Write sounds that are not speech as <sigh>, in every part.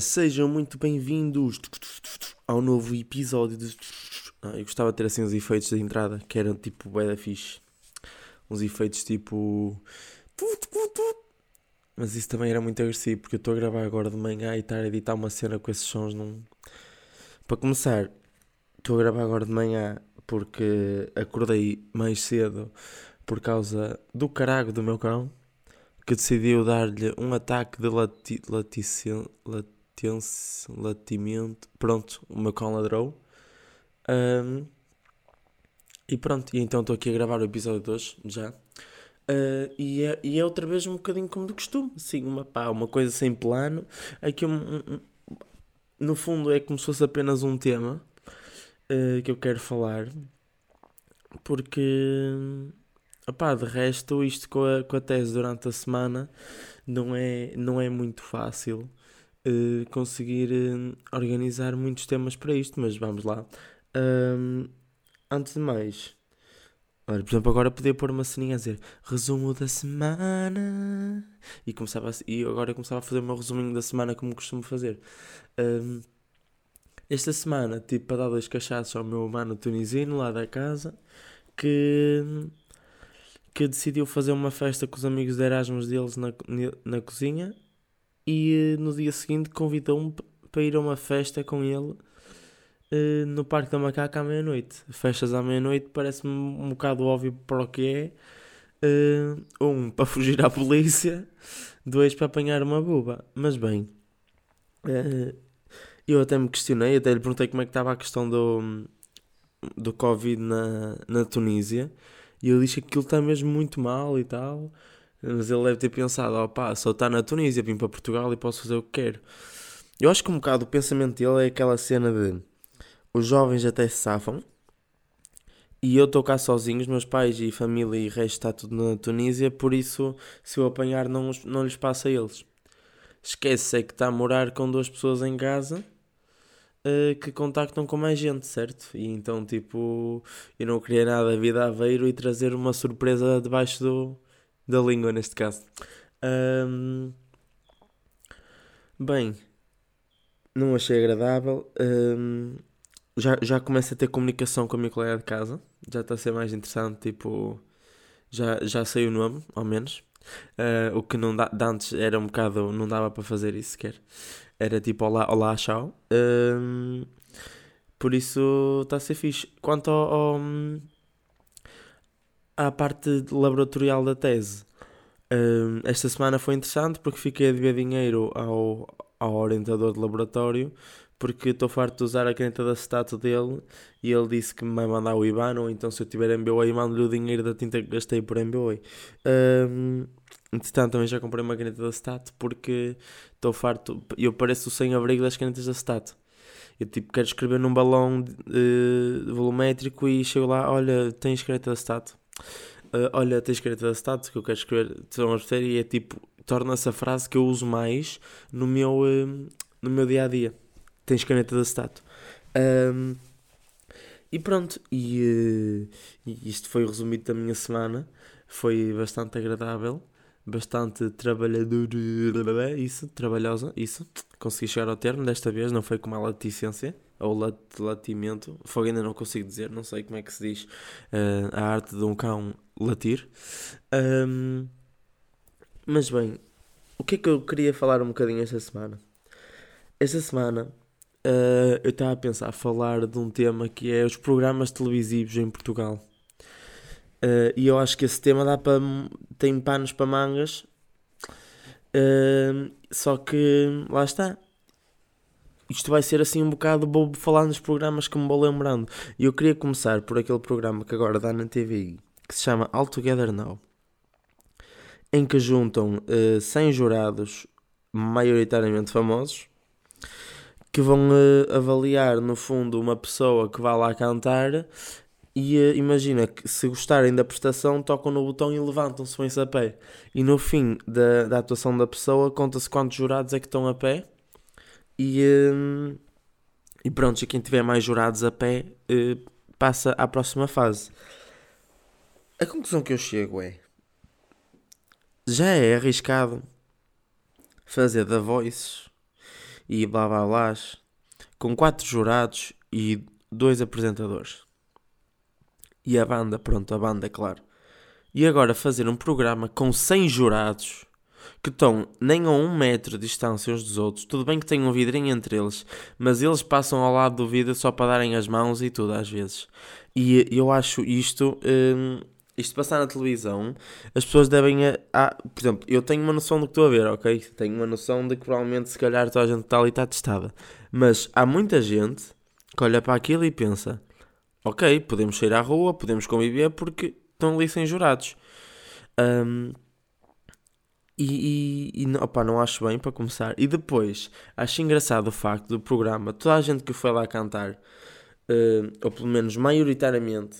Sejam muito bem-vindos ao novo episódio de. Ah, eu gostava de ter assim uns efeitos de entrada que eram tipo bué da fixe. Uns efeitos tipo. Mas isso também era muito agressivo porque eu estou a gravar agora de manhã e estar a editar uma cena com esses sons não. Para começar, estou a gravar agora de manhã porque acordei mais cedo por causa do carago do meu cão que decidiu dar-lhe um ataque de lati laticen latence latimento. Pronto, o meu cão ladrou. Um, e pronto, e então estou aqui a gravar o episódio de hoje, já. Uh, e, é, e é outra vez um bocadinho como do costume, assim, uma, pá, uma coisa sem plano. Aqui, um, um, no fundo, é como se fosse apenas um tema uh, que eu quero falar, porque Opá, de resto, isto com a, com a tese durante a semana não é, não é muito fácil uh, conseguir uh, organizar muitos temas para isto, mas vamos lá. Um, antes de mais, olha, por exemplo, agora podia pôr uma ceninha a dizer resumo da semana e, começava a, e agora começava a fazer o meu resuminho da semana como costumo fazer. Um, esta semana, tipo, para dar dois cachaços ao meu mano tunisino lá da casa que que decidiu fazer uma festa com os amigos de Erasmus deles na, na cozinha e no dia seguinte convidou-me para ir a uma festa com ele uh, no Parque da Macaca à meia-noite. Festas à meia-noite parece-me um bocado óbvio para o que é. Uh, um, <laughs> para fugir à polícia, dois, para apanhar uma buba. Mas bem, uh, eu até me questionei, até lhe perguntei como é que estava a questão do, do Covid na, na Tunísia. E ele diz que aquilo está mesmo muito mal e tal. Mas ele deve ter pensado, ó oh, pá, só está na Tunísia, vim para Portugal e posso fazer o que quero. Eu acho que um bocado o pensamento dele é aquela cena de os jovens até se safam e eu estou cá sozinho, os meus pais e família e resto está tudo na Tunísia, por isso se eu apanhar não, não lhes passa a eles. Esquece é que está a morar com duas pessoas em casa uh, que contactam com mais gente, certo? E então, tipo, eu não queria nada vir a Aveiro e trazer uma surpresa debaixo do, da língua, neste caso. Um, bem, não achei agradável. Um, já, já começo a ter comunicação com a minha colega de casa. Já está a ser mais interessante, tipo, já, já sei o nome, ao menos. Uh, o que não dá, antes era um bocado, não dava para fazer isso sequer. Era tipo olá, olá, tchau. Um, por isso está a ser fixe. Quanto ao, ao, à parte laboratorial da tese, um, esta semana foi interessante porque fiquei a dever dinheiro ao, ao orientador de laboratório porque estou farto de usar a caneta da acetato dele e ele disse que me vai mandar o IBAN ou então se eu tiver MBWay mando-lhe o dinheiro da tinta que gastei por MBWay. Um, Entretanto, também já comprei uma caneta da Stat porque estou farto. Eu pareço o sem-abrigo das canetas da Stat. Eu tipo quero escrever num balão uh, volumétrico e chego lá, olha, tens caneta da Stat. Uh, olha, tens caneta da Stat que eu quero escrever. Estão a e é tipo, torna-se a frase que eu uso mais no meu, uh, no meu dia a dia. Tens caneta da Stat. Um, e pronto, e, e isto foi o resumido da minha semana. Foi bastante agradável bastante trabalhador, isso, trabalhosa, isso. Consegui chegar ao termo desta vez, não foi como a laticência ou lat, latimento. Fogo ainda não consigo dizer, não sei como é que se diz uh, a arte de um cão latir. Um, mas bem, o que é que eu queria falar um bocadinho esta semana? Esta semana uh, eu estava a pensar falar de um tema que é os programas televisivos em Portugal. Uh, e eu acho que esse tema dá para. tem panos para mangas. Uh, só que lá está. Isto vai ser assim um bocado bobo falar nos programas que me vou lembrando. E eu queria começar por aquele programa que agora dá na TV que se chama All Together Now, em que juntam uh, eh, 100 jurados maioritariamente famosos que vão uh, avaliar no fundo uma pessoa que vai lá cantar e uh, imagina que se gostarem da prestação, tocam no botão e levantam-se, põem-se a pé. E no fim da, da atuação da pessoa, conta-se quantos jurados é que estão a pé. E, uh, e pronto, e quem tiver mais jurados a pé uh, passa à próxima fase. A conclusão que eu chego é: já é arriscado fazer da voice e blá blá blá, com quatro jurados e dois apresentadores. E a banda, pronto, a banda, claro. E agora fazer um programa com 100 jurados que estão nem a um metro de distância uns dos outros. Tudo bem que tem um vidrinho entre eles, mas eles passam ao lado do vidro só para darem as mãos e tudo às vezes. E eu acho isto. Hum, isto passar na televisão, as pessoas devem. Ah, por exemplo, eu tenho uma noção do que estou a ver, ok? Tenho uma noção de que provavelmente, se calhar, toda a gente está ali está testada. Mas há muita gente que olha para aquilo e pensa: ok, podemos sair à rua, podemos conviver porque estão ali sem jurados. Um, e, e, e opa, não acho bem para começar. E depois, acho engraçado o facto do programa, toda a gente que foi lá cantar, uh, ou pelo menos maioritariamente,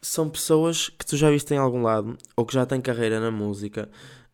são pessoas que tu já viste em algum lado, ou que já têm carreira na música.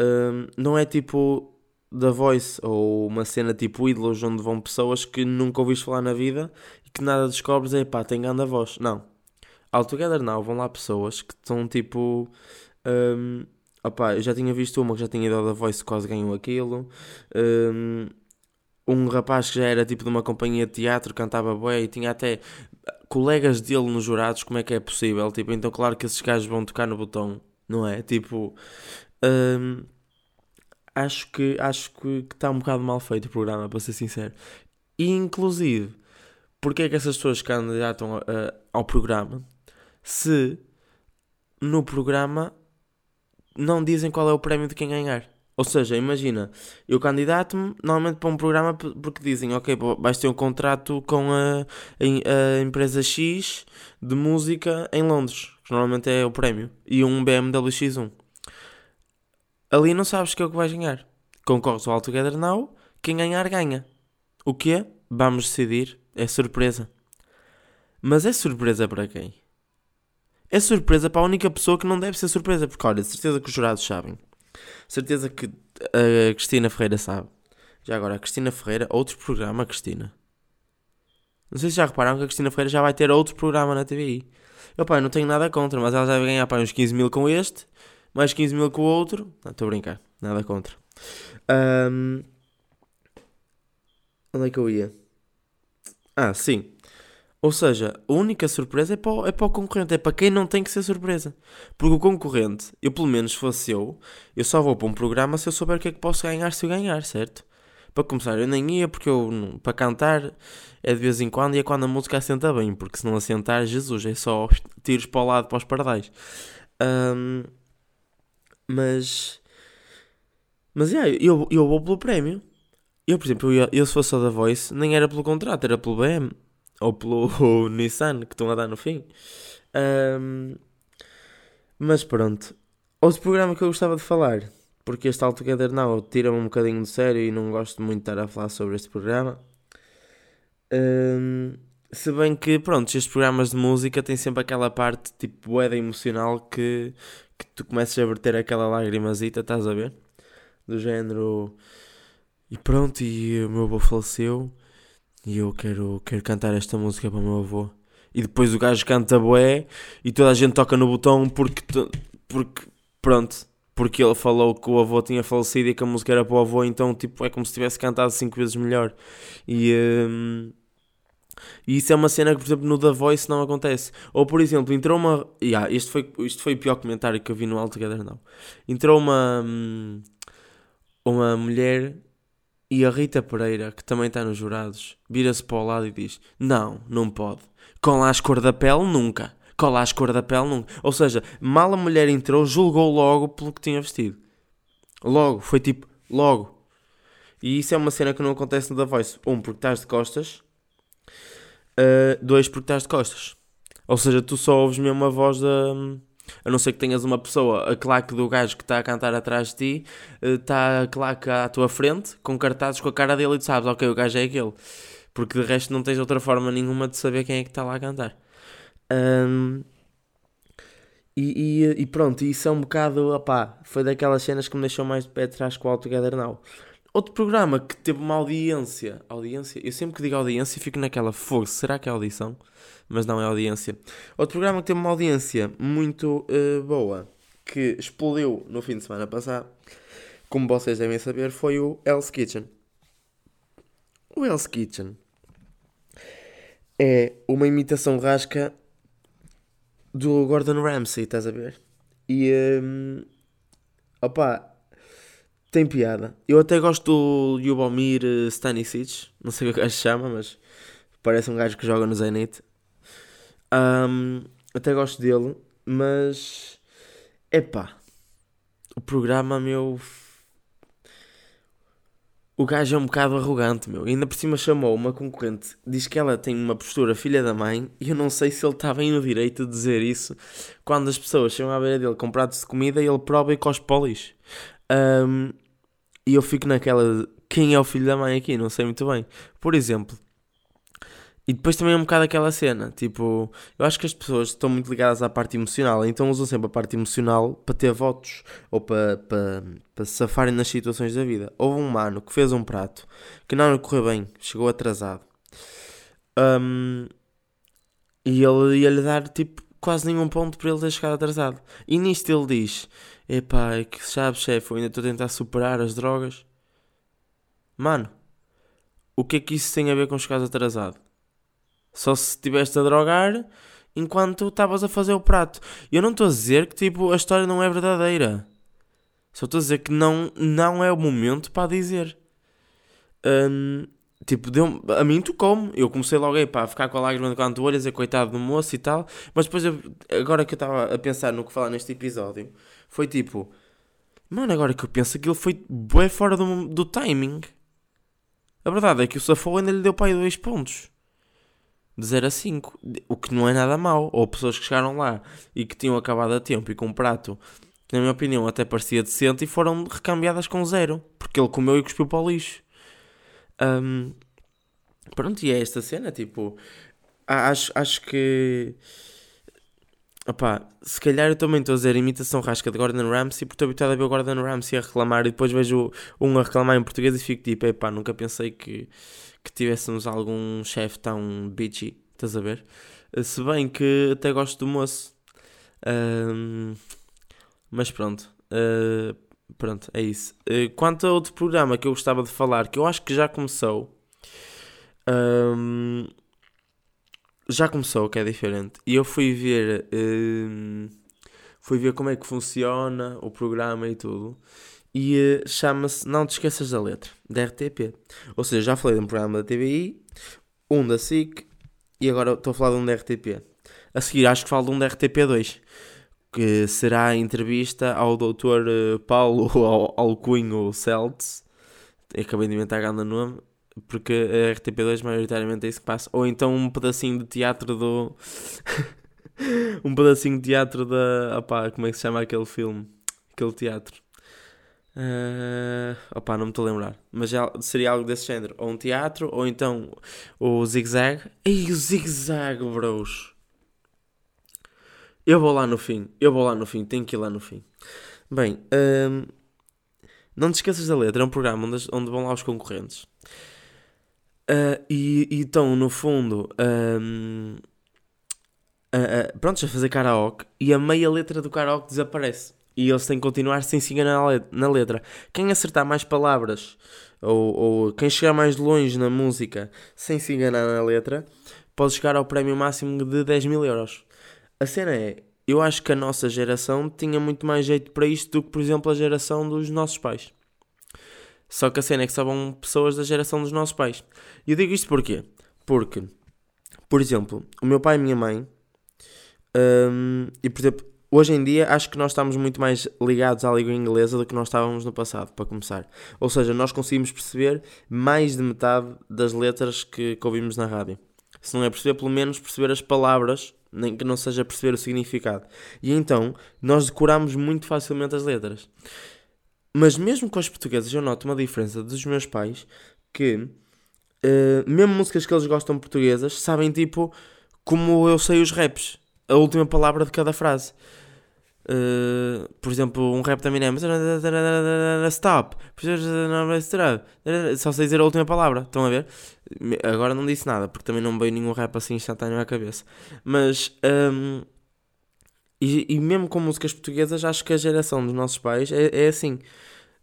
Uh, não é tipo The Voice ou uma cena tipo ídolos onde vão pessoas que nunca ouviste falar na vida e que nada descobres é pá, tem grande voz. Não. All Together Now vão lá pessoas que estão tipo. Um, Opa, eu já tinha visto uma que já tinha ao The Voice quase ganhou aquilo. Um, um rapaz que já era tipo de uma companhia de teatro, cantava bué e tinha até colegas dele nos jurados, como é que é possível? Tipo, então claro que esses gajos vão tocar no botão, não é? Tipo, um, acho que acho que está um bocado mal feito o programa, para ser sincero. E inclusive, porque é que essas pessoas candidatam uh, ao programa se no programa não dizem qual é o prémio de quem ganhar. Ou seja, imagina, eu candidato-me normalmente para um programa porque dizem, ok, vais ter um contrato com a, a, empresa X de música em Londres, que normalmente é o prémio, e um BMW X1. Ali não sabes que é o que vais ganhar. Concorres ao All Together Now, quem ganhar, ganha. O que Vamos decidir. É surpresa. Mas é surpresa para quem? É surpresa para a única pessoa que não deve ser surpresa, porque olha, certeza que os jurados sabem, certeza que a Cristina Ferreira sabe. Já agora, a Cristina Ferreira, outro programa, Cristina. Não sei se já repararam que a Cristina Ferreira já vai ter outro programa na TVI. Eu, pá, não tenho nada contra, mas ela já vai ganhar pá, uns 15 mil com este, mais 15 mil com o outro. Não, estou a brincar, nada contra. Um... Onde é que eu ia? Ah, sim. Ou seja, a única surpresa é para, o, é para o concorrente, é para quem não tem que ser surpresa. Porque o concorrente, eu pelo menos fosse eu, eu só vou para um programa se eu souber o que é que posso ganhar se eu ganhar, certo? Para começar, eu nem ia porque eu, para cantar, é de vez em quando e é quando a música assenta bem, porque se não assentar, Jesus, é só tiros para o lado, para os pardais. Um, mas, mas yeah, eu, eu vou pelo prémio. Eu, por exemplo, eu, eu se fosse a da Voice, nem era pelo contrato, era pelo BM ou pelo <laughs> Nissan que estão a dar no fim. Um, mas pronto. Outro programa que eu gostava de falar, porque este All Together Now tira-me um bocadinho de sério e não gosto muito de estar a falar sobre este programa. Um, se bem que, pronto, estes programas de música têm sempre aquela parte tipo boeda emocional que, que tu começas a verter aquela lagrimazita, estás a ver? Do género. E pronto, e o meu avô faleceu e eu quero, quero cantar esta música para o meu avô. E depois o gajo canta boé e toda a gente toca no botão porque, porque pronto, porque ele falou que o avô tinha falecido e que a música era para o avô, então tipo, é como se tivesse cantado cinco vezes melhor. E, um, e isso é uma cena que, por exemplo, no The Voice não acontece. Ou, por exemplo, entrou uma. Yeah, este, foi, este foi o pior comentário que eu vi no All Together Não. Entrou uma. Hum, uma mulher e a Rita Pereira, que também está nos jurados, vira-se para o lado e diz: Não, não pode. Com as cor da pele, nunca. Com as cor da pele, nunca. Ou seja, mal a mulher entrou, julgou logo pelo que tinha vestido. Logo, foi tipo, logo. E isso é uma cena que não acontece no The Voice. Um, porque estás de costas. Uh, dois, porque estás de costas. Ou seja, tu só ouves mesmo a voz da a não ser que tenhas uma pessoa, a claque do gajo que está a cantar atrás de ti, está eh, a claque à tua frente, com cartazes com a cara dele e tu sabes, ok, o gajo é aquele. Porque de resto não tens outra forma nenhuma de saber quem é que está lá a cantar. Um, e, e, e, pronto, isso é um bocado, opá, foi daquelas cenas que me deixou mais de pé atrás com o All Together Now. Outro programa que teve uma audiência, audiência, eu sempre que digo audiência fico naquela fogo, será que é audição? Mas não é audiência. Outro programa que teve uma audiência muito uh, boa, que explodiu no fim de semana passado, como vocês devem saber, foi o Hell's Kitchen. o Hell's Kitchen é uma imitação rasca do Gordon Ramsay, estás a ver? E um, opa, tem piada. Eu até gosto do Yubomir Stanisic, não sei <laughs> o que o gajo chama, mas parece um gajo que joga no Zenit. Um, até gosto dele, mas epá, o programa meu o gajo é um bocado arrogante, meu. E ainda por cima chamou uma concorrente. Diz que ela tem uma postura filha da mãe. E eu não sei se ele estava no direito de dizer isso. Quando as pessoas chegam à beira dele com pratos de comida e ele prova e cospe para. Um, e eu fico naquela. Quem é o filho da mãe aqui? Não sei muito bem. Por exemplo, e depois também é um bocado aquela cena, tipo, eu acho que as pessoas estão muito ligadas à parte emocional, então usam sempre a parte emocional para ter votos ou para, para, para safarem nas situações da vida. Houve um mano que fez um prato que não correu bem, chegou atrasado. Um, e ele ia-lhe dar tipo quase nenhum ponto para ele ter chegado atrasado. E nisto ele diz: Epá, é que sabes, chefe, eu ainda estou a tentar superar as drogas. Mano, o que é que isso tem a ver com chegares atrasado? Só se estiveste a drogar enquanto estavas a fazer o prato. Eu não estou a dizer que tipo, a história não é verdadeira. Só estou a dizer que não, não é o momento para dizer. Um, tipo, deu, a mim tocou-me. Eu comecei logo aí, pá, a ficar com a lágrima de canto olho, a dizer coitado do moço e tal. Mas depois, eu, agora que eu estava a pensar no que falar neste episódio, foi tipo, mano, agora que eu penso, aquilo foi bem fora do, do timing. A verdade é que o Safou ainda lhe deu para aí dois pontos de 0 a 5, o que não é nada mau. Ou pessoas que chegaram lá e que tinham acabado a tempo e com um prato que, na minha opinião, até parecia decente e foram recambiadas com zero, porque ele comeu e cuspiu para o lixo. Um, pronto, e é esta cena, tipo, acho, acho que. Se calhar eu também estou a dizer imitação rasca de Gordon Ramsay porque estou habituado a ver o Gordon Ramsay a reclamar e depois vejo um a reclamar em português e fico tipo, epá, nunca pensei que que tivéssemos algum chefe tão bitchy, estás a ver? Eh, se bem que até gosto do moço. Um, mas pronto. Uh, pronto, é isso. Uh, quanto a outro programa que eu gostava de falar, que eu acho que já começou. Já começou, que é diferente. E eu fui ver. Fui ver como é que funciona o programa e tudo e uh, chama-se Não Te Esqueças da Letra, da RTP. Ou seja, já falei de um programa da TVI, um da SIC e agora estou a falar de um da RTP. A seguir, acho que falo de um da RTP2, que será a entrevista ao Dr. Eh, Paulo <laughs> Alcunho Celts. Acabei de inventar grande nome, porque a RTP2 maioritariamente é isso que passa. Ou então um pedacinho de teatro do. <laughs> um pedacinho de teatro da. Opá, como é que se chama aquele filme? Aquele teatro. Uh, opá, não me estou a lembrar. Mas já seria algo desse género. Ou um teatro, ou então o zig-zag. Ei, o zig-zag, bros. Eu vou lá no fim. Eu vou lá no fim. Tenho que ir lá no fim. Bem, um, não te esqueças da letra. É um programa onde, onde vão lá os concorrentes. Uh, e, e estão, no fundo, um, uh, uh, prontos a fazer karaoke. E a meia letra do karaoke desaparece e eles têm que continuar sem se enganar na letra. Quem acertar mais palavras ou, ou, quem chegar mais longe na música sem se enganar na letra pode chegar ao prémio máximo de 10 mil euros. A cena é, eu acho que a nossa geração tinha muito mais jeito para isto do que, por exemplo, a geração dos nossos pais. Só que a cena é que vão pessoas da geração dos nossos pais. E eu digo isto porquê? Porque, por exemplo, o meu pai e a minha mãe, um, e por exemplo, Hoje em dia acho que nós estamos muito mais ligados à língua inglesa do que nós estávamos no passado, para começar. Ou seja, nós conseguimos perceber mais de metade das letras que, que ouvimos na rádio. Se não é perceber, pelo menos perceber as palavras, nem que não seja perceber o significado. E então, nós decoramos muito facilmente as letras. Mas mesmo com os portugueses, eu noto uma diferença dos meus pais que, uh, mesmo músicas que eles gostam portuguesas, sabem tipo como eu sei os raps, a última palavra de cada frase. Uh, por exemplo, um rap da Eminem Stop. Só sei dizer a última palavra, estão a ver? Agora não disse nada, porque também não veio nenhum rap assim instantâneo à cabeça. Mas um, e, e, mesmo com músicas portuguesas Acho que a geração dos nossos pais é, é assim.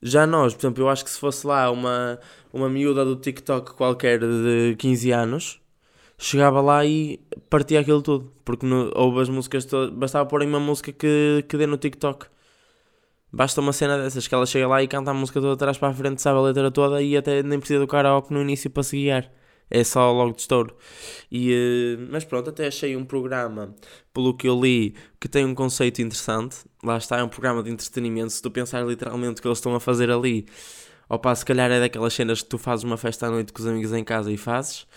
Já nós, por exemplo, eu acho que se fosse lá uma, uma miúda do TikTok qualquer de 15 anos, chegava lá e partia aquilo tudo. Porque no, as músicas todas, bastava pôr uma música que, que dê no TikTok. Basta uma cena dessas que ela chega lá e canta a música toda atrás para a frente, sabe a letra toda e até nem precisa do karaoke no início para se guiar. É só logo de estouro. E, uh, mas pronto, até achei um programa, pelo que eu li, que tem um conceito interessante. Lá está, é um programa de entretenimento. Se tu pensar literalmente o que eles estão a fazer ali, opa, se calhar é daquelas cenas que tu fazes uma festa à noite com os amigos em casa e fazes.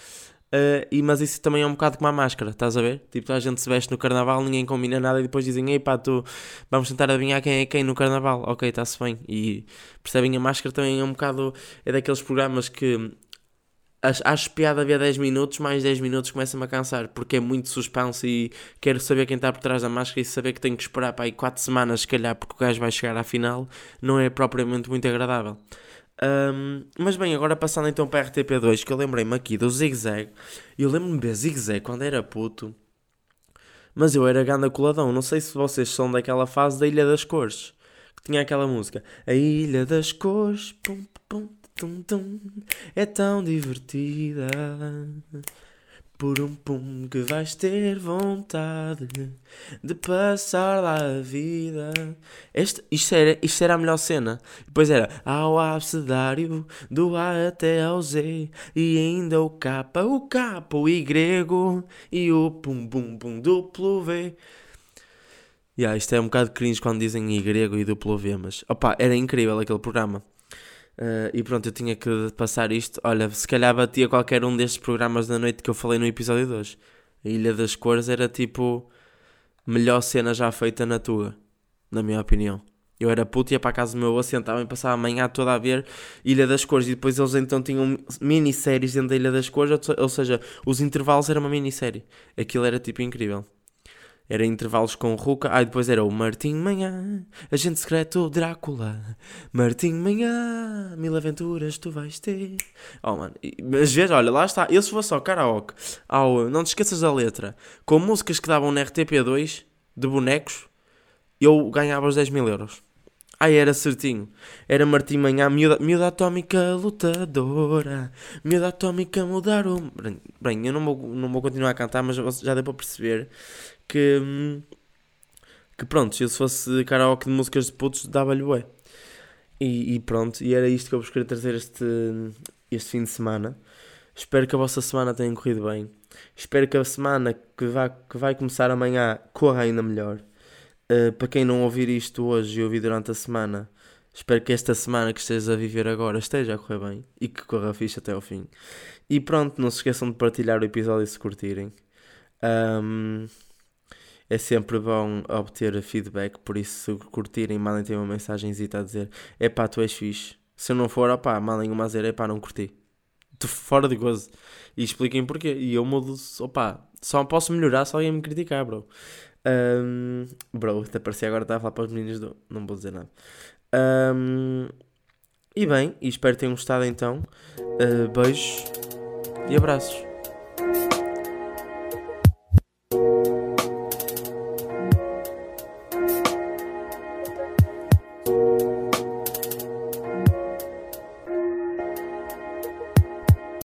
Uh, e, mas isso também é um bocado como a máscara, estás a ver? Tipo, a gente se veste no carnaval, ninguém combina nada e depois dizem, ei pá, tu vamos tentar adivinhar quem é quem no carnaval. Ok, está-se bem. E percebem, a máscara também é um bocado. É daqueles programas que acho piada havia 10 minutos, mais 10 minutos começa-me a cansar, porque é muito suspense e quero saber quem está por trás da máscara e saber que tenho que esperar para aí 4 semanas, se calhar, porque o gajo vai chegar à final, não é propriamente muito agradável. Um, mas bem, agora passando então para a RTP2, que eu lembrei-me aqui do Zig Zag, eu lembro-me de Zig Zag quando era puto, mas eu era ganda coladão, não sei se vocês são daquela fase da Ilha das Cores, que tinha aquela música, A Ilha das Cores, pum, pum, tum, tum, é tão divertida. Por um pum que vais ter vontade de passar lá a vida. Este, isto, era, isto era a melhor cena. Depois era ao abcedário, do A até ao Z. E ainda o K, o K, o Y e o pum pum pum duplo V. Yeah, isto é um bocado cringe quando dizem Y e duplo V, mas opa, era incrível aquele programa. Uh, e pronto, eu tinha que passar isto. Olha, se calhar batia qualquer um destes programas da noite que eu falei no episódio 2. A Ilha das Cores era tipo melhor cena já feita na tua, na minha opinião. Eu era puto, ia para a casa do meu avô, sentava e passava a manhã toda a ver Ilha das Cores. E depois eles então tinham minisséries dentro da Ilha das Cores, ou seja, os intervalos era uma minissérie. Aquilo era tipo incrível. Era intervalos com Ruca. Ah, depois era o Martim Manhã, Agente Secreto Drácula. Martim Manhã, mil aventuras tu vais ter. Oh, mano. Mas vês, olha, lá está. Eu se fosse ao karaoke, ao, não te esqueças da letra, com músicas que davam na RTP2, de bonecos, eu ganhava os 10 mil euros. Ai, era certinho. Era Martim Manhã, miúda, miúda atómica lutadora. Miúda atómica mudar o... Bem, eu não vou, não vou continuar a cantar, mas já deu para perceber que, que pronto, se eu fosse karaoke de músicas de putos, dava-lhe bué. E, e, pronto, e era isto que eu vos queria trazer este, este fim de semana. Espero que a vossa semana tenha corrido bem. Espero que a semana que vai, que vai começar amanhã corra ainda melhor. Uh, para quem não ouvir isto hoje e ouvir durante a semana, espero que esta semana que estejas a viver agora esteja a correr bem e que corra fixe até ao fim. E pronto, não se esqueçam de partilhar o episódio se curtirem. Um, é sempre bom obter feedback, por isso se curtirem, mandem-te uma mensagem a dizer é pá, tu és fixe. Se eu não for, opá, mandem uma a dizer é pá, não curti. Tu fora de gozo. E expliquem porquê. E eu mudo, opá, só posso melhorar se alguém me criticar, bro. Um, bro, até parecia agora estava a falar para os meninos do. Não vou dizer nada. Um, e bem, e espero que tenham gostado então. Uh, beijos e abraços.